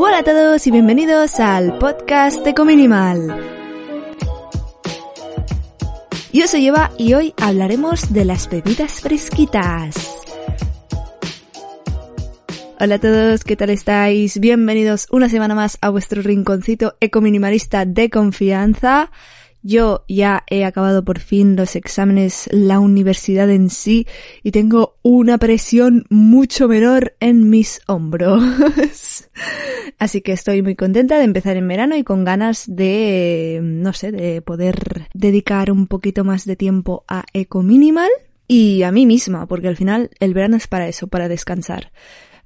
Hola a todos y bienvenidos al podcast Eco Minimal. Yo soy Eva y hoy hablaremos de las bebidas fresquitas. Hola a todos, ¿qué tal estáis? Bienvenidos una semana más a vuestro rinconcito eco-minimalista de confianza. Yo ya he acabado por fin los exámenes, la universidad en sí, y tengo una presión mucho menor en mis hombros. Así que estoy muy contenta de empezar en verano y con ganas de, no sé, de poder dedicar un poquito más de tiempo a Eco Minimal y a mí misma, porque al final el verano es para eso, para descansar.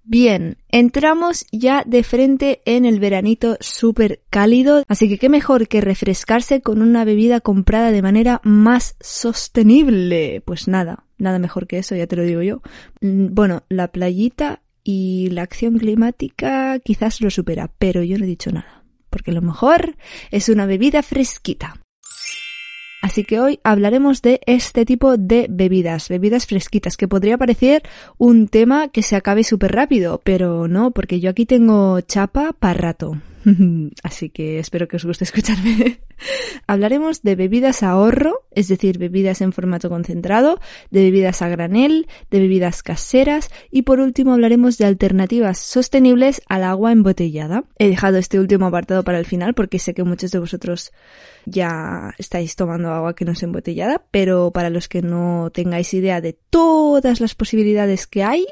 Bien, entramos ya de frente en el veranito súper cálido, así que qué mejor que refrescarse con una bebida comprada de manera más sostenible. Pues nada, nada mejor que eso, ya te lo digo yo. Mm, bueno, la playita y la acción climática quizás lo supera, pero yo no he dicho nada, porque lo mejor es una bebida fresquita. Así que hoy hablaremos de este tipo de bebidas, bebidas fresquitas, que podría parecer un tema que se acabe súper rápido, pero no, porque yo aquí tengo chapa para rato. Así que espero que os guste escucharme. Hablaremos de bebidas a ahorro, es decir, bebidas en formato concentrado, de bebidas a granel, de bebidas caseras y por último hablaremos de alternativas sostenibles al agua embotellada. He dejado este último apartado para el final porque sé que muchos de vosotros ya estáis tomando agua que no es embotellada, pero para los que no tengáis idea de todas las posibilidades que hay,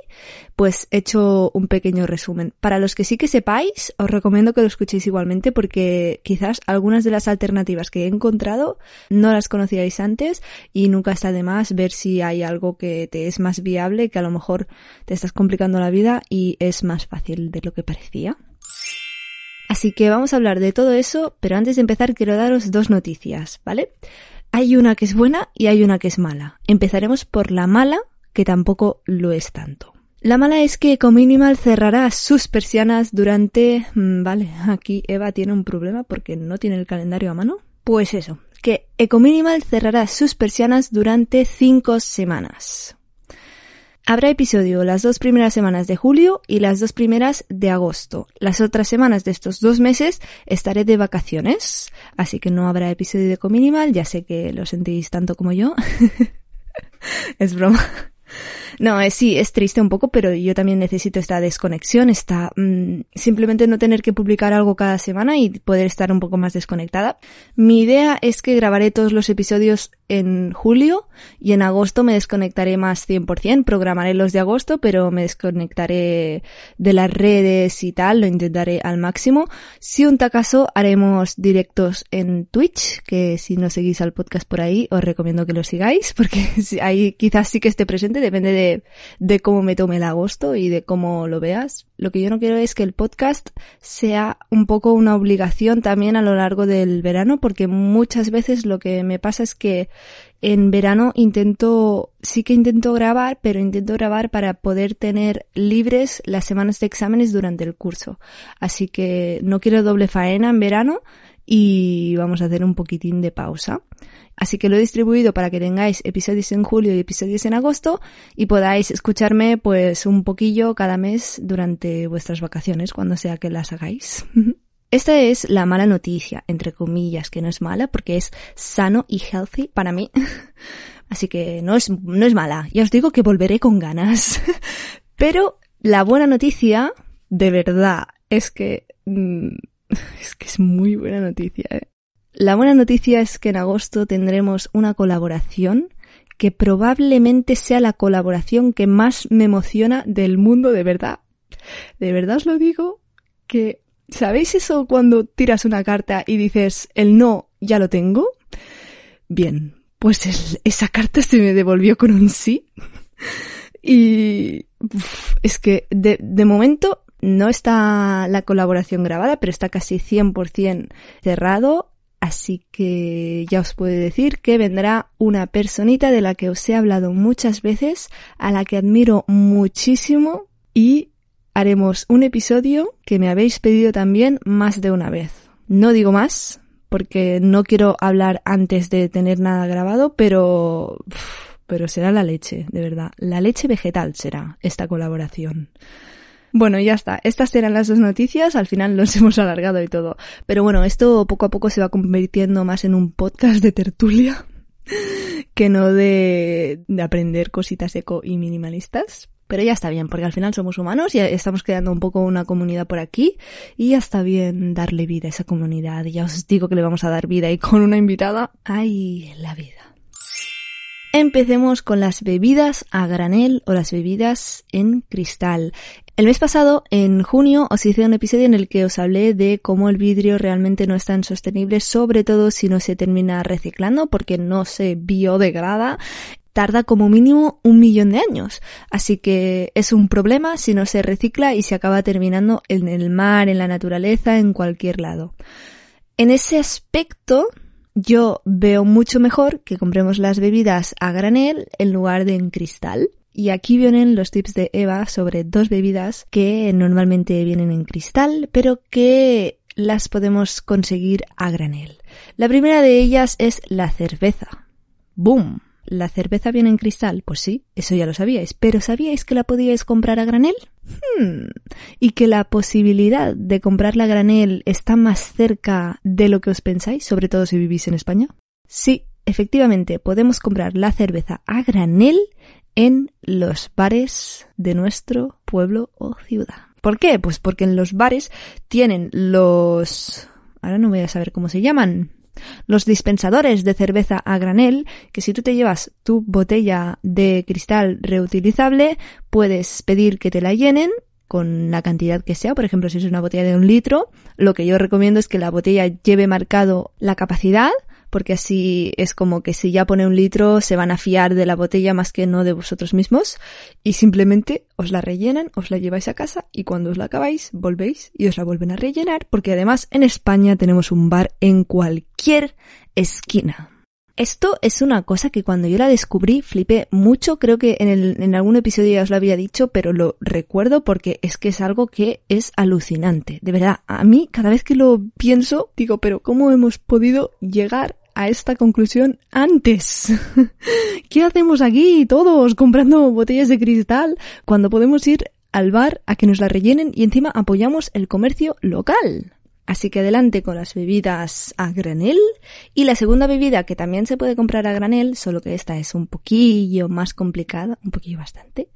pues he hecho un pequeño resumen. Para los que sí que sepáis, os recomiendo que lo escuchéis igualmente porque quizás algunas de las alternativas que he encontrado no las conocíais antes y nunca está de más ver si hay algo que te es más viable, que a lo mejor te estás complicando la vida y es más fácil de lo que parecía. Así que vamos a hablar de todo eso, pero antes de empezar quiero daros dos noticias, ¿vale? Hay una que es buena y hay una que es mala. Empezaremos por la mala, que tampoco lo es tanto. La mala es que Ecominimal cerrará sus persianas durante... Mm, vale, aquí Eva tiene un problema porque no tiene el calendario a mano. Pues eso, que Ecominimal cerrará sus persianas durante cinco semanas. Habrá episodio las dos primeras semanas de julio y las dos primeras de agosto. Las otras semanas de estos dos meses estaré de vacaciones, así que no habrá episodio de Cominimal, ya sé que lo sentís tanto como yo. es broma. No, es, sí, es triste un poco, pero yo también necesito esta desconexión, esta mm, simplemente no tener que publicar algo cada semana y poder estar un poco más desconectada. Mi idea es que grabaré todos los episodios en julio y en agosto me desconectaré más 100%, programaré los de agosto, pero me desconectaré de las redes y tal, lo intentaré al máximo. Si un tacaso haremos directos en Twitch, que si no seguís al podcast por ahí, os recomiendo que lo sigáis, porque ahí quizás sí que esté presente, depende de, de cómo me tome el agosto y de cómo lo veas. Lo que yo no quiero es que el podcast sea un poco una obligación también a lo largo del verano, porque muchas veces lo que me pasa es que en verano intento, sí que intento grabar, pero intento grabar para poder tener libres las semanas de exámenes durante el curso. Así que no quiero doble faena en verano y vamos a hacer un poquitín de pausa. Así que lo he distribuido para que tengáis episodios en julio y episodios en agosto y podáis escucharme pues un poquillo cada mes durante vuestras vacaciones, cuando sea que las hagáis. Esta es la mala noticia, entre comillas, que no es mala porque es sano y healthy para mí. Así que no es, no es mala. Ya os digo que volveré con ganas. Pero la buena noticia, de verdad, es que, mm, es que es muy buena noticia. ¿eh? La buena noticia es que en agosto tendremos una colaboración que probablemente sea la colaboración que más me emociona del mundo de verdad. De verdad os lo digo que ¿Sabéis eso cuando tiras una carta y dices el no ya lo tengo? Bien, pues esa carta se me devolvió con un sí. Y es que de, de momento no está la colaboración grabada, pero está casi 100% cerrado. Así que ya os puedo decir que vendrá una personita de la que os he hablado muchas veces, a la que admiro muchísimo y haremos un episodio que me habéis pedido también más de una vez. No digo más, porque no quiero hablar antes de tener nada grabado, pero pero será la leche, de verdad. La leche vegetal será esta colaboración. Bueno, ya está. Estas eran las dos noticias. Al final los hemos alargado y todo. Pero bueno, esto poco a poco se va convirtiendo más en un podcast de tertulia que no de, de aprender cositas eco y minimalistas. Pero ya está bien, porque al final somos humanos y estamos creando un poco una comunidad por aquí y ya está bien darle vida a esa comunidad. Y ya os digo que le vamos a dar vida y con una invitada, ¡ay, la vida! Empecemos con las bebidas a granel o las bebidas en cristal. El mes pasado, en junio, os hice un episodio en el que os hablé de cómo el vidrio realmente no es tan sostenible, sobre todo si no se termina reciclando porque no se biodegrada tarda como mínimo un millón de años. Así que es un problema si no se recicla y se acaba terminando en el mar, en la naturaleza, en cualquier lado. En ese aspecto, yo veo mucho mejor que compremos las bebidas a granel en lugar de en cristal. Y aquí vienen los tips de Eva sobre dos bebidas que normalmente vienen en cristal, pero que las podemos conseguir a granel. La primera de ellas es la cerveza. ¡Boom! ¿La cerveza viene en cristal? Pues sí, eso ya lo sabíais. ¿Pero sabíais que la podíais comprar a granel? Hmm. ¿Y que la posibilidad de comprarla a granel está más cerca de lo que os pensáis, sobre todo si vivís en España? Sí, efectivamente, podemos comprar la cerveza a granel en los bares de nuestro pueblo o ciudad. ¿Por qué? Pues porque en los bares tienen los... Ahora no voy a saber cómo se llaman los dispensadores de cerveza a granel, que si tú te llevas tu botella de cristal reutilizable, puedes pedir que te la llenen con la cantidad que sea, por ejemplo, si es una botella de un litro, lo que yo recomiendo es que la botella lleve marcado la capacidad, porque así es como que si ya pone un litro se van a fiar de la botella más que no de vosotros mismos y simplemente os la rellenan, os la lleváis a casa y cuando os la acabáis volvéis y os la vuelven a rellenar porque además en España tenemos un bar en cualquier esquina. Esto es una cosa que cuando yo la descubrí flipé mucho, creo que en, en algún episodio ya os lo había dicho, pero lo recuerdo porque es que es algo que es alucinante. De verdad, a mí cada vez que lo pienso digo, pero ¿cómo hemos podido llegar a esta conclusión antes. ¿Qué hacemos aquí todos comprando botellas de cristal cuando podemos ir al bar a que nos la rellenen y encima apoyamos el comercio local? Así que adelante con las bebidas a granel. Y la segunda bebida que también se puede comprar a granel, solo que esta es un poquillo más complicada, un poquillo bastante,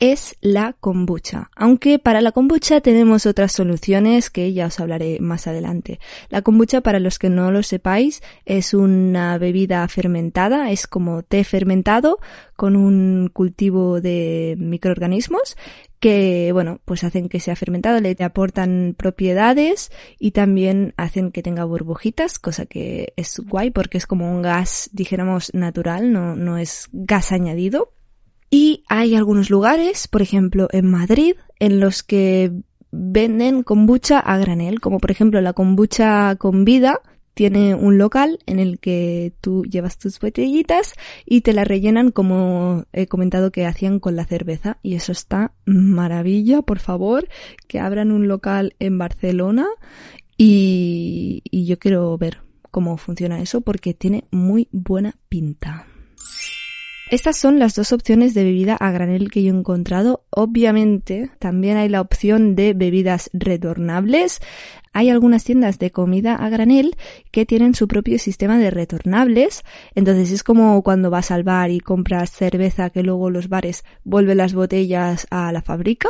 es la kombucha. Aunque para la kombucha tenemos otras soluciones que ya os hablaré más adelante. La kombucha, para los que no lo sepáis, es una bebida fermentada, es como té fermentado con un cultivo de microorganismos que, bueno, pues hacen que sea fermentado, le aportan propiedades y también hacen que tenga burbujitas, cosa que es guay porque es como un gas, dijéramos, natural, no, no es gas añadido. Y hay algunos lugares, por ejemplo en Madrid, en los que venden kombucha a granel, como por ejemplo la kombucha con vida, tiene un local en el que tú llevas tus botellitas y te la rellenan como he comentado que hacían con la cerveza y eso está maravilla, por favor, que abran un local en Barcelona y, y yo quiero ver cómo funciona eso porque tiene muy buena pinta. Estas son las dos opciones de bebida a granel que yo he encontrado. Obviamente, también hay la opción de bebidas retornables. Hay algunas tiendas de comida a granel que tienen su propio sistema de retornables. Entonces es como cuando vas al bar y compras cerveza que luego los bares vuelven las botellas a la fábrica.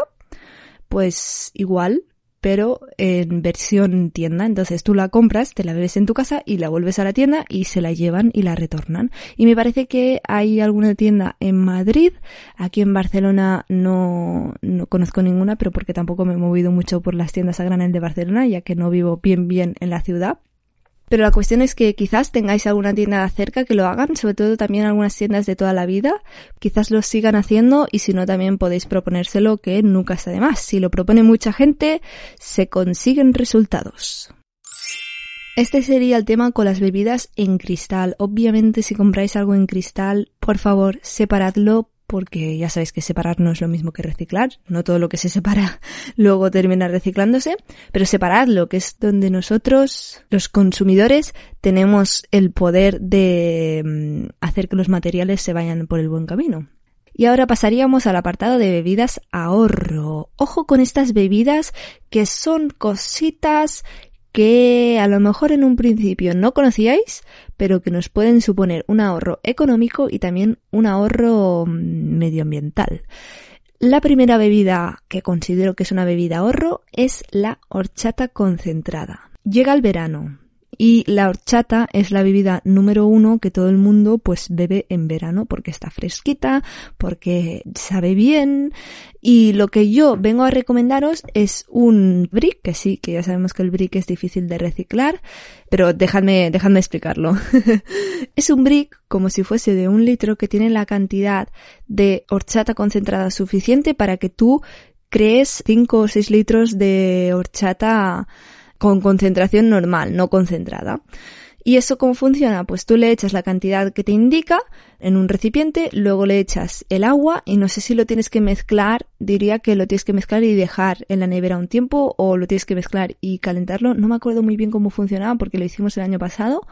Pues igual, pero en versión tienda. Entonces tú la compras, te la bebes en tu casa y la vuelves a la tienda y se la llevan y la retornan. Y me parece que hay alguna tienda en Madrid, aquí en Barcelona no, no conozco ninguna, pero porque tampoco me he movido mucho por las tiendas a granel de Barcelona, ya que no vivo bien bien en la ciudad. Pero la cuestión es que quizás tengáis alguna tienda cerca que lo hagan, sobre todo también algunas tiendas de toda la vida. Quizás lo sigan haciendo y si no también podéis proponérselo que nunca está de más. Si lo propone mucha gente, se consiguen resultados. Este sería el tema con las bebidas en cristal. Obviamente si compráis algo en cristal, por favor, separadlo porque ya sabéis que separar no es lo mismo que reciclar, no todo lo que se separa luego termina reciclándose, pero separadlo, que es donde nosotros, los consumidores, tenemos el poder de mm, hacer que los materiales se vayan por el buen camino. Y ahora pasaríamos al apartado de bebidas ahorro. Ojo con estas bebidas que son cositas que a lo mejor en un principio no conocíais, pero que nos pueden suponer un ahorro económico y también un ahorro mm, medioambiental. La primera bebida que considero que es una bebida ahorro es la horchata concentrada. Llega el verano, y la horchata es la bebida número uno que todo el mundo pues bebe en verano porque está fresquita, porque sabe bien. Y lo que yo vengo a recomendaros es un brick, que sí, que ya sabemos que el brick es difícil de reciclar, pero dejadme, dejadme explicarlo. es un brick como si fuese de un litro que tiene la cantidad de horchata concentrada suficiente para que tú crees 5 o 6 litros de horchata con concentración normal, no concentrada. ¿Y eso cómo funciona? Pues tú le echas la cantidad que te indica en un recipiente, luego le echas el agua y no sé si lo tienes que mezclar, diría que lo tienes que mezclar y dejar en la nevera un tiempo o lo tienes que mezclar y calentarlo. No me acuerdo muy bien cómo funcionaba porque lo hicimos el año pasado,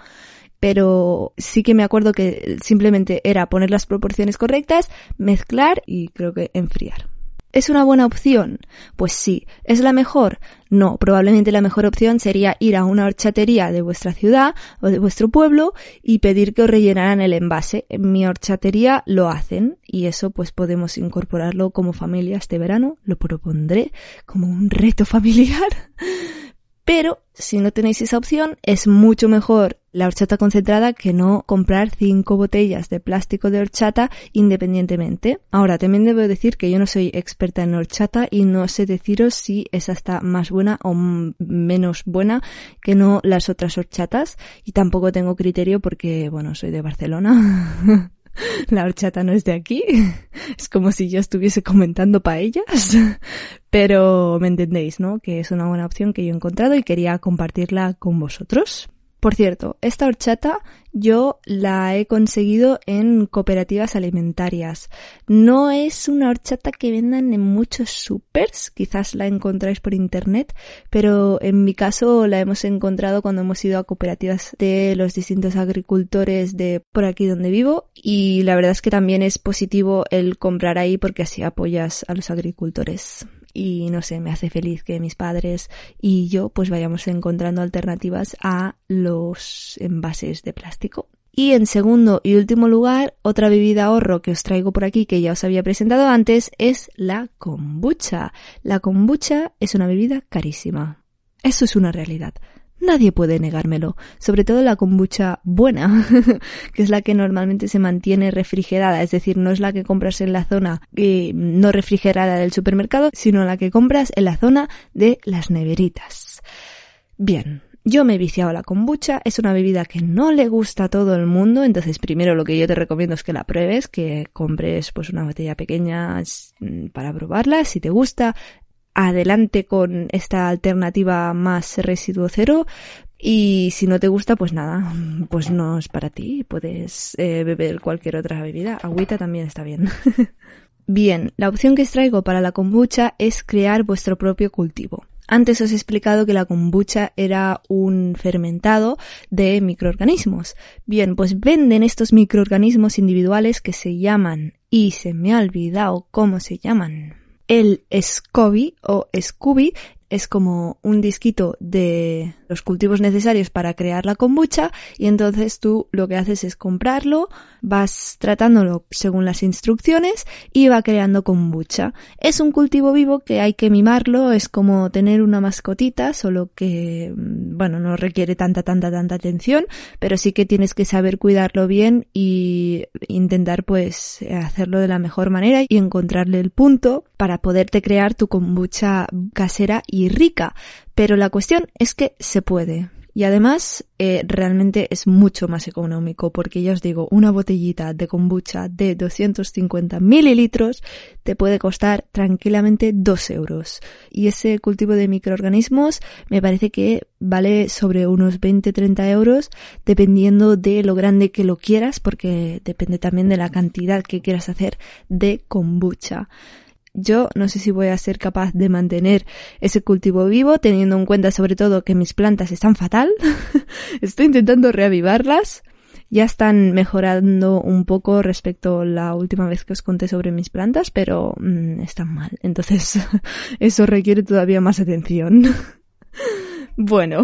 pero sí que me acuerdo que simplemente era poner las proporciones correctas, mezclar y creo que enfriar. ¿Es una buena opción? Pues sí. ¿Es la mejor? No. Probablemente la mejor opción sería ir a una horchatería de vuestra ciudad o de vuestro pueblo y pedir que os rellenaran el envase. En mi horchatería lo hacen y eso pues podemos incorporarlo como familia este verano. Lo propondré como un reto familiar. Pero si no tenéis esa opción, es mucho mejor la horchata concentrada que no comprar cinco botellas de plástico de horchata independientemente. Ahora, también debo decir que yo no soy experta en horchata y no sé deciros si esa está más buena o menos buena que no las otras horchatas y tampoco tengo criterio porque, bueno, soy de Barcelona. La horchata no es de aquí. Es como si yo estuviese comentando paellas. Pero me entendéis, ¿no? Que es una buena opción que yo he encontrado y quería compartirla con vosotros. Por cierto, esta horchata yo la he conseguido en cooperativas alimentarias. No es una horchata que vendan en muchos supers, quizás la encontráis por internet, pero en mi caso la hemos encontrado cuando hemos ido a cooperativas de los distintos agricultores de por aquí donde vivo y la verdad es que también es positivo el comprar ahí porque así apoyas a los agricultores y no sé, me hace feliz que mis padres y yo pues vayamos encontrando alternativas a los envases de plástico. Y en segundo y último lugar, otra bebida ahorro que os traigo por aquí que ya os había presentado antes es la kombucha. La kombucha es una bebida carísima. Eso es una realidad. Nadie puede negármelo, sobre todo la kombucha buena, que es la que normalmente se mantiene refrigerada, es decir, no es la que compras en la zona eh, no refrigerada del supermercado, sino la que compras en la zona de las neveritas. Bien, yo me he viciado la kombucha, es una bebida que no le gusta a todo el mundo, entonces primero lo que yo te recomiendo es que la pruebes, que compres pues una botella pequeña mm, para probarla, si te gusta, adelante con esta alternativa más residuo cero. Y si no te gusta, pues nada, pues no es para ti. Puedes eh, beber cualquier otra bebida. Agüita también está bien. bien, la opción que os traigo para la kombucha es crear vuestro propio cultivo. Antes os he explicado que la kombucha era un fermentado de microorganismos. Bien, pues venden estos microorganismos individuales que se llaman, y se me ha olvidado cómo se llaman, el SCOBY o SCUBY es como un disquito de los cultivos necesarios para crear la kombucha y entonces tú lo que haces es comprarlo, vas tratándolo según las instrucciones y va creando kombucha. Es un cultivo vivo que hay que mimarlo, es como tener una mascotita, solo que, mm, bueno, no requiere tanta, tanta, tanta atención, pero sí que tienes que saber cuidarlo bien y intentar pues hacerlo de la mejor manera y encontrarle el punto para poderte crear tu kombucha casera y rica. Pero la cuestión es que se puede. Y además, eh, realmente es mucho más económico porque ya os digo, una botellita de kombucha de 250 mililitros te puede costar tranquilamente 2 euros. Y ese cultivo de microorganismos me parece que vale sobre unos 20-30 euros dependiendo de lo grande que lo quieras porque depende también de la cantidad que quieras hacer de kombucha yo no sé si voy a ser capaz de mantener ese cultivo vivo, teniendo en cuenta sobre todo que mis plantas están fatal. Estoy intentando reavivarlas. Ya están mejorando un poco respecto a la última vez que os conté sobre mis plantas, pero mm, están mal. Entonces, eso requiere todavía más atención. bueno,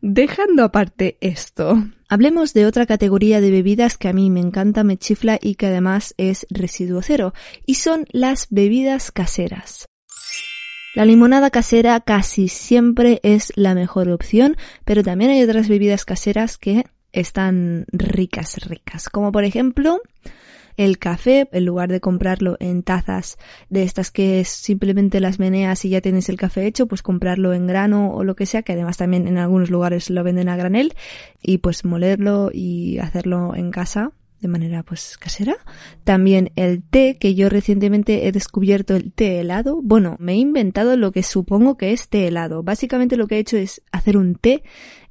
Dejando aparte esto, hablemos de otra categoría de bebidas que a mí me encanta, me chifla y que además es residuo cero, y son las bebidas caseras. La limonada casera casi siempre es la mejor opción, pero también hay otras bebidas caseras que están ricas, ricas, como por ejemplo el café, en lugar de comprarlo en tazas de estas que simplemente las meneas y ya tienes el café hecho, pues comprarlo en grano o lo que sea, que además también en algunos lugares lo venden a granel, y pues molerlo y hacerlo en casa de manera pues casera. También el té, que yo recientemente he descubierto el té helado. Bueno, me he inventado lo que supongo que es té helado. Básicamente lo que he hecho es hacer un té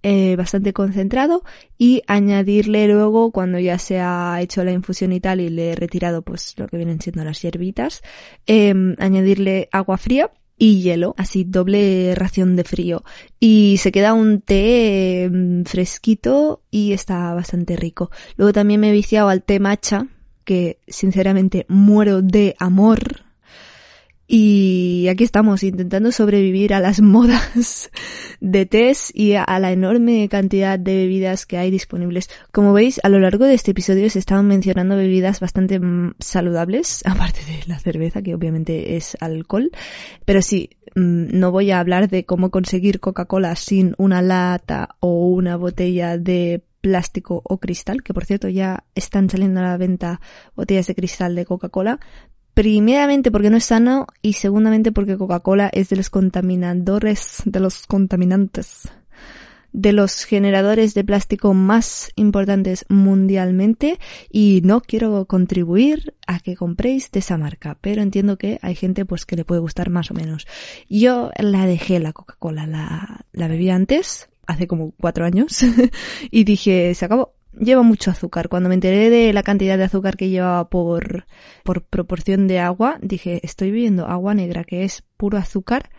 eh, bastante concentrado y añadirle luego cuando ya se ha hecho la infusión y tal y le he retirado pues lo que vienen siendo las hierbitas, em, añadirle agua fría y hielo, así doble ración de frío. Y se queda un té em, fresquito y está bastante rico. Luego también me he viciado al té matcha, que sinceramente muero de amor y aquí estamos intentando sobrevivir a las modas de test y a la enorme cantidad de bebidas que hay disponibles. Como veis, a lo largo de este episodio se estaban mencionando bebidas bastante mm, saludables, aparte de la cerveza, que obviamente es alcohol. Pero sí, mm, no voy a hablar de cómo conseguir Coca-Cola sin una lata o una botella de plástico o cristal, que por cierto ya están saliendo a la venta botellas de cristal de Coca-Cola, Primeramente porque no es sano y segundamente porque Coca-Cola es de los contaminadores, de los contaminantes, de los generadores de plástico más importantes mundialmente y no quiero contribuir a que compréis de esa marca, pero entiendo que hay gente pues que le puede gustar más o menos. Yo la dejé la Coca-Cola, la, la bebí antes, hace como cuatro años, y dije, se acabó, lleva mucho azúcar. Cuando me enteré de la cantidad de azúcar que llevaba por, por proporción de agua, dije, estoy bebiendo agua negra que es puro azúcar.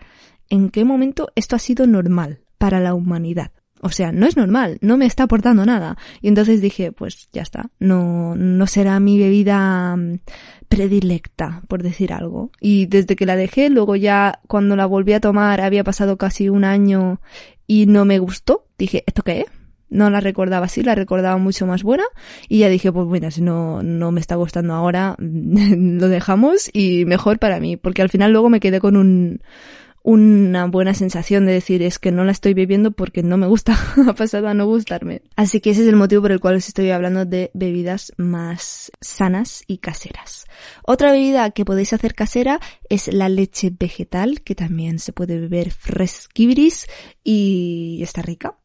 ¿En qué momento esto ha sido normal para la humanidad? O sea, no es normal, no me está aportando nada. Y entonces dije, pues ya está, no, no será mi bebida mm, predilecta, por decir algo. Y desde que la dejé, luego ya cuando la volví a tomar había pasado casi un año y no me gustó, dije, ¿esto qué es? No la recordaba así, la recordaba mucho más buena y ya dije, pues bueno, si no, no me está gustando ahora, lo dejamos y mejor para mí, porque al final luego me quedé con un, una buena sensación de decir es que no la estoy bebiendo porque no me gusta, ha pasado a no gustarme. Así que ese es el motivo por el cual os estoy hablando de bebidas más sanas y caseras. Otra bebida que podéis hacer casera es la leche vegetal, que también se puede beber fresquibris y está rica.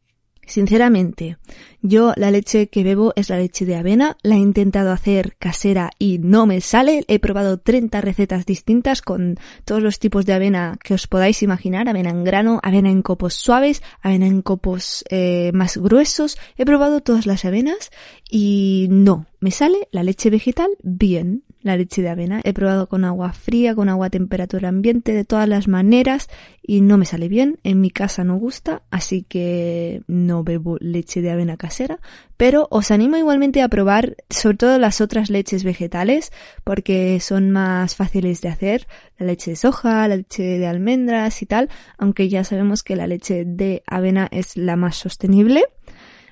Sinceramente, yo la leche que bebo es la leche de avena, la he intentado hacer casera y no me sale, he probado 30 recetas distintas con todos los tipos de avena que os podáis imaginar, avena en grano, avena en copos suaves, avena en copos eh, más gruesos, he probado todas las avenas y no, me sale la leche vegetal bien, la leche de avena. He probado con agua fría, con agua a temperatura ambiente, de todas las maneras y no me sale bien. En mi casa no gusta, así que no bebo leche de avena casera. Pero os animo igualmente a probar sobre todo las otras leches vegetales porque son más fáciles de hacer. La leche de soja, la leche de almendras y tal, aunque ya sabemos que la leche de avena es la más sostenible.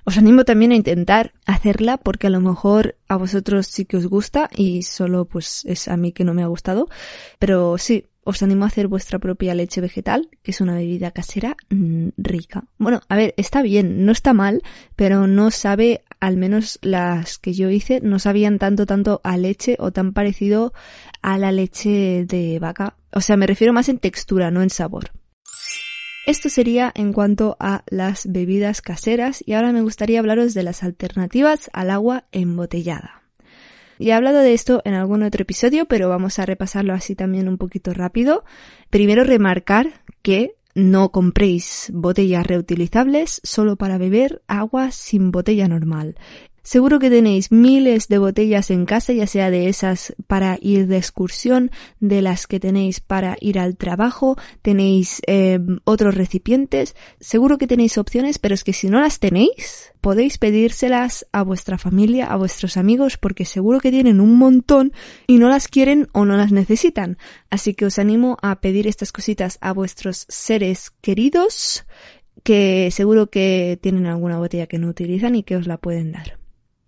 Os animo también a intentar hacerla porque a lo mejor a vosotros sí que os gusta y solo pues es a mí que no me ha gustado. Pero sí, os animo a hacer vuestra propia leche vegetal, que es una bebida casera mm, rica. Bueno, a ver, está bien, no está mal, pero no sabe, al menos las que yo hice, no sabían tanto, tanto a leche o tan parecido a la leche de vaca. O sea, me refiero más en textura, no en sabor. Esto sería en cuanto a las bebidas caseras y ahora me gustaría hablaros de las alternativas al agua embotellada. Ya he hablado de esto en algún otro episodio, pero vamos a repasarlo así también un poquito rápido. Primero remarcar que no compréis botellas reutilizables solo para beber agua sin botella normal. Seguro que tenéis miles de botellas en casa, ya sea de esas para ir de excursión, de las que tenéis para ir al trabajo, tenéis eh, otros recipientes. Seguro que tenéis opciones, pero es que si no las tenéis, podéis pedírselas a vuestra familia, a vuestros amigos, porque seguro que tienen un montón y no las quieren o no las necesitan. Así que os animo a pedir estas cositas a vuestros seres queridos que seguro que tienen alguna botella que no utilizan y que os la pueden dar.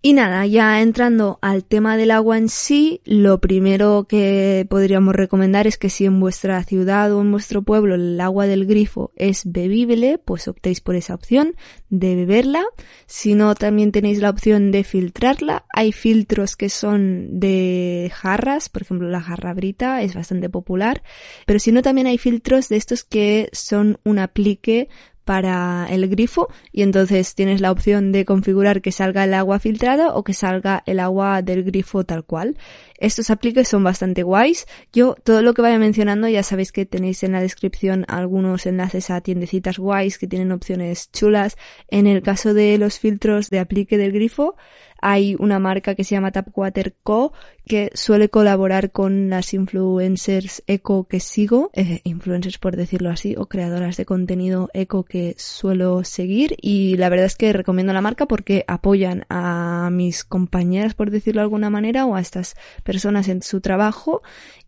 Y nada, ya entrando al tema del agua en sí, lo primero que podríamos recomendar es que si en vuestra ciudad o en vuestro pueblo el agua del grifo es bebible, pues optéis por esa opción de beberla. Si no, también tenéis la opción de filtrarla. Hay filtros que son de jarras, por ejemplo la jarra brita es bastante popular, pero si no también hay filtros de estos que son un aplique para el grifo y entonces tienes la opción de configurar que salga el agua filtrada o que salga el agua del grifo tal cual. Estos apliques son bastante guays. Yo todo lo que vaya mencionando ya sabéis que tenéis en la descripción algunos enlaces a tiendecitas guays que tienen opciones chulas. En el caso de los filtros de aplique del grifo, hay una marca que se llama Tapwater Co que suele colaborar con las influencers eco que sigo, eh, influencers por decirlo así, o creadoras de contenido eco que suelo seguir y la verdad es que recomiendo la marca porque apoyan a mis compañeras por decirlo de alguna manera o a estas personas en su trabajo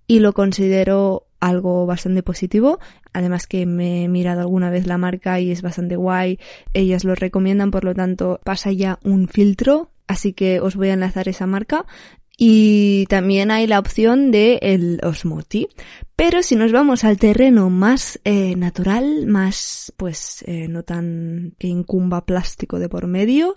y lo considero algo bastante positivo. Además que me he mirado alguna vez la marca y es bastante guay. Ellas lo recomiendan, por lo tanto pasa ya un filtro. Así que os voy a enlazar esa marca. Y también hay la opción de el Osmoti. Pero si nos vamos al terreno más eh, natural, más pues eh, no tan que incumba plástico de por medio,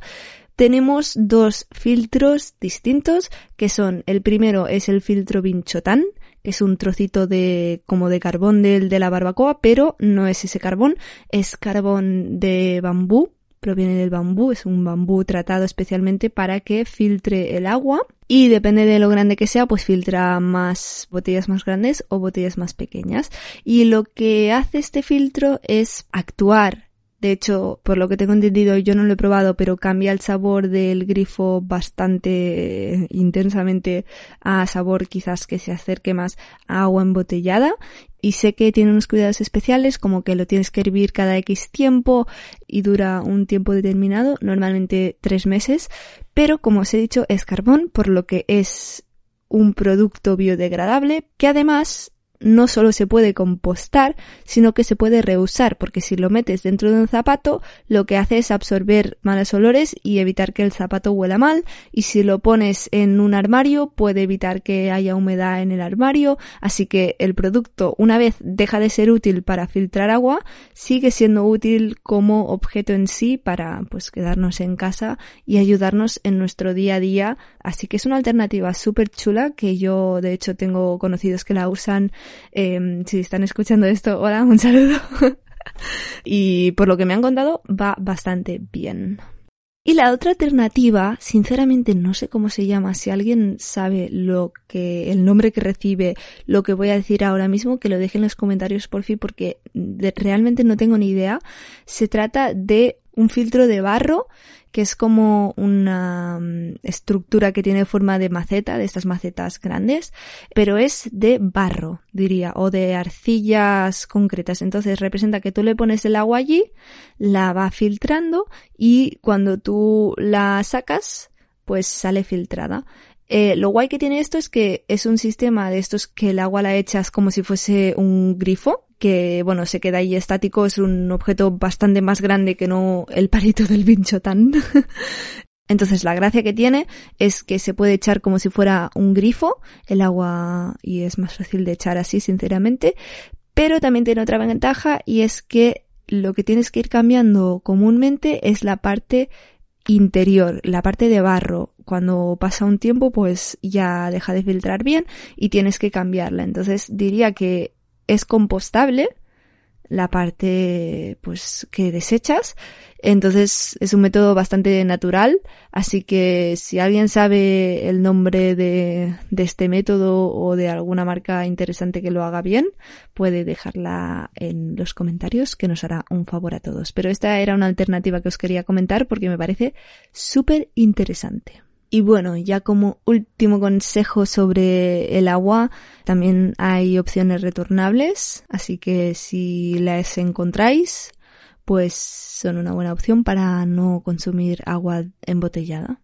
tenemos dos filtros distintos que son el primero es el filtro Binchotán, que es un trocito de como de carbón del de la barbacoa, pero no es ese carbón, es carbón de bambú, proviene del bambú, es un bambú tratado especialmente para que filtre el agua y depende de lo grande que sea, pues filtra más botellas más grandes o botellas más pequeñas. Y lo que hace este filtro es actuar de hecho, por lo que tengo entendido, yo no lo he probado, pero cambia el sabor del grifo bastante intensamente a sabor quizás que se acerque más a agua embotellada. Y sé que tiene unos cuidados especiales, como que lo tienes que hervir cada X tiempo y dura un tiempo determinado, normalmente tres meses. Pero como os he dicho, es carbón, por lo que es un producto biodegradable que además no solo se puede compostar, sino que se puede reusar, porque si lo metes dentro de un zapato, lo que hace es absorber malos olores y evitar que el zapato huela mal, y si lo pones en un armario, puede evitar que haya humedad en el armario, así que el producto, una vez deja de ser útil para filtrar agua, sigue siendo útil como objeto en sí para pues quedarnos en casa y ayudarnos en nuestro día a día, así que es una alternativa súper chula que yo de hecho tengo conocidos que la usan Em, si están escuchando esto, hola, un saludo. y por lo que me han contado, va bastante bien. Y la otra alternativa, sinceramente no sé cómo se llama, si alguien sabe lo que, el nombre que recibe, lo que voy a decir ahora mismo, que lo deje en los comentarios por fin, porque realmente no tengo ni idea. Se trata de un filtro de barro que es como una mm, estructura que tiene forma de maceta, de estas macetas grandes, pero es de barro, diría, o de arcillas concretas. Entonces representa que tú le pones el agua allí, la va filtrando y cuando tú la sacas, pues sale filtrada. Eh, lo guay que tiene esto es que es un sistema de estos que el agua la echas como si fuese un grifo, que bueno, se queda ahí estático, es un objeto bastante más grande que no el palito del binchotán. Entonces la gracia que tiene es que se puede echar como si fuera un grifo, el agua y es más fácil de echar así sinceramente, pero también tiene otra ventaja y es que lo que tienes que ir cambiando comúnmente es la parte interior, la parte de barro. Cuando pasa un tiempo, pues ya deja de filtrar bien y tienes que cambiarla. Entonces diría que es compostable. la parte pues que desechas. Entonces es un método bastante natural, así que si alguien sabe el nombre de, de este método o de alguna marca interesante que lo haga bien, puede dejarla en los comentarios que nos hará un favor a todos. Pero esta era una alternativa que os quería comentar porque me parece súper interesante. Y bueno, ya como último consejo sobre el agua, también hay opciones retornables, así que si las encontráis, pues son una buena opción para no consumir agua embotellada.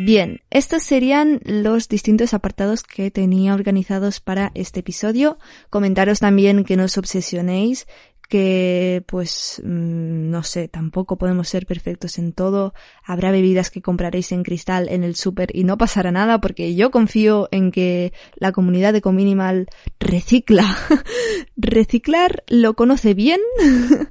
Bien, estos serían los distintos apartados que tenía organizados para este episodio. Comentaros también que no os obsesionéis, que pues mm, no sé, tampoco podemos ser perfectos en todo. Habrá bebidas que compraréis en cristal en el súper y no pasará nada porque yo confío en que la comunidad de Cominimal recicla. Reciclar lo conoce bien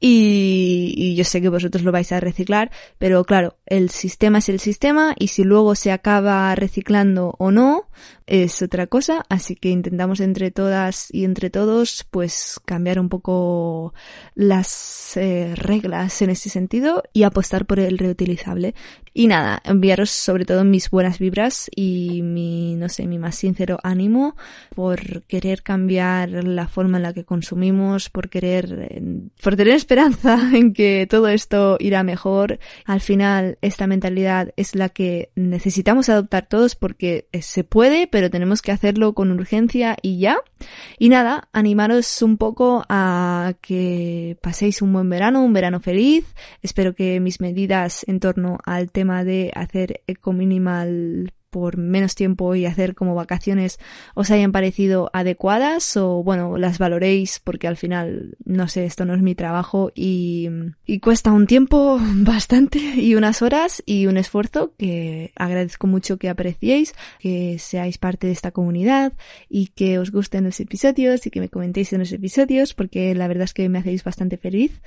y, y, yo sé que vosotros lo vais a reciclar, pero claro, el sistema es el sistema y si luego se acaba reciclando o no, es otra cosa, así que intentamos entre todas y entre todos pues cambiar un poco las eh, reglas en ese sentido y apostar por el reutilizable. Y nada, enviaros sobre todo mis buenas vibras y mi, no sé, mi más sincero ánimo por querer cambiar la forma en la que consumimos, por querer, por tener esperanza en que todo esto irá mejor. Al final, esta mentalidad es la que necesitamos adoptar todos porque se puede, pero tenemos que hacerlo con urgencia y ya. Y nada, animaros un poco a que paséis un buen verano, un verano feliz. Espero que mis medidas en torno al tema de hacer eco minimal por menos tiempo y hacer como vacaciones os hayan parecido adecuadas o bueno, las valoréis porque al final, no sé, esto no es mi trabajo y, y cuesta un tiempo bastante y unas horas y un esfuerzo que agradezco mucho que apreciéis, que seáis parte de esta comunidad y que os gusten los episodios y que me comentéis en los episodios porque la verdad es que me hacéis bastante feliz.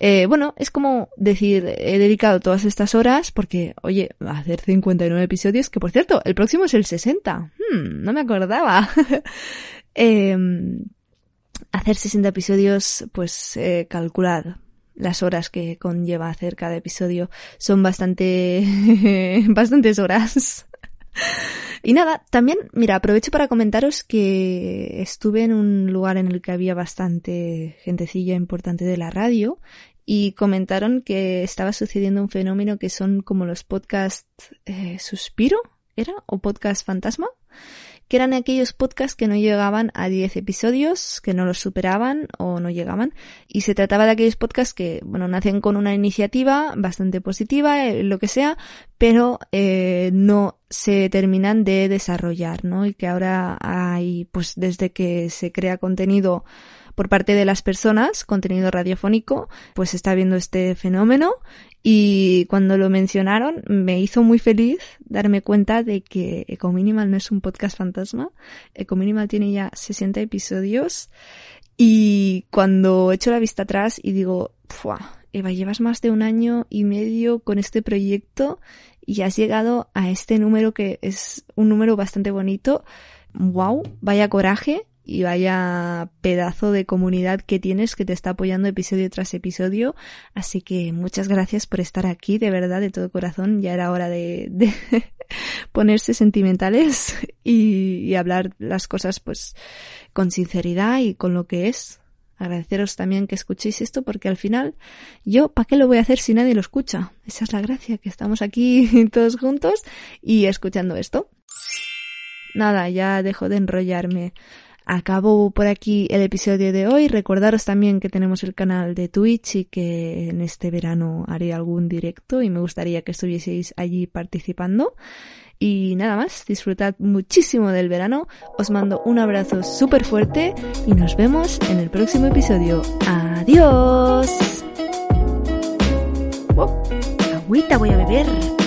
Eh, bueno, es como decir, he dedicado todas estas horas porque, oye, hacer 59 episodios, que por cierto, el próximo es el 60. Hmm, no me acordaba. eh, hacer 60 episodios, pues eh, calculad las horas que conlleva hacer cada episodio. Son bastante, bastantes horas. Y nada, también, mira, aprovecho para comentaros que estuve en un lugar en el que había bastante gentecilla importante de la radio y comentaron que estaba sucediendo un fenómeno que son como los podcasts eh, suspiro, ¿era? ¿O podcast fantasma? que eran aquellos podcasts que no llegaban a 10 episodios, que no los superaban o no llegaban. Y se trataba de aquellos podcasts que, bueno, nacen con una iniciativa bastante positiva, eh, lo que sea, pero eh, no se terminan de desarrollar, ¿no? Y que ahora hay, pues desde que se crea contenido por parte de las personas, contenido radiofónico, pues está viendo este fenómeno y cuando lo mencionaron me hizo muy feliz darme cuenta de que Ecominimal no es un podcast fantasma. Ecominimal tiene ya 60 episodios y cuando echo la vista atrás y digo, Eva, llevas más de un año y medio con este proyecto y has llegado a este número que es un número bastante bonito. Wow, vaya coraje y vaya pedazo de comunidad que tienes que te está apoyando episodio tras episodio. Así que muchas gracias por estar aquí, de verdad, de todo corazón. Ya era hora de, de ponerse sentimentales y, y hablar las cosas pues con sinceridad y con lo que es. Agradeceros también que escuchéis esto porque al final yo, ¿para qué lo voy a hacer si nadie lo escucha? Esa es la gracia, que estamos aquí todos juntos y escuchando esto. Nada, ya dejo de enrollarme. Acabo por aquí el episodio de hoy. Recordaros también que tenemos el canal de Twitch y que en este verano haré algún directo y me gustaría que estuvieseis allí participando. Y nada más, disfrutad muchísimo del verano. Os mando un abrazo súper fuerte y nos vemos en el próximo episodio. ¡Adiós! agüita voy a beber.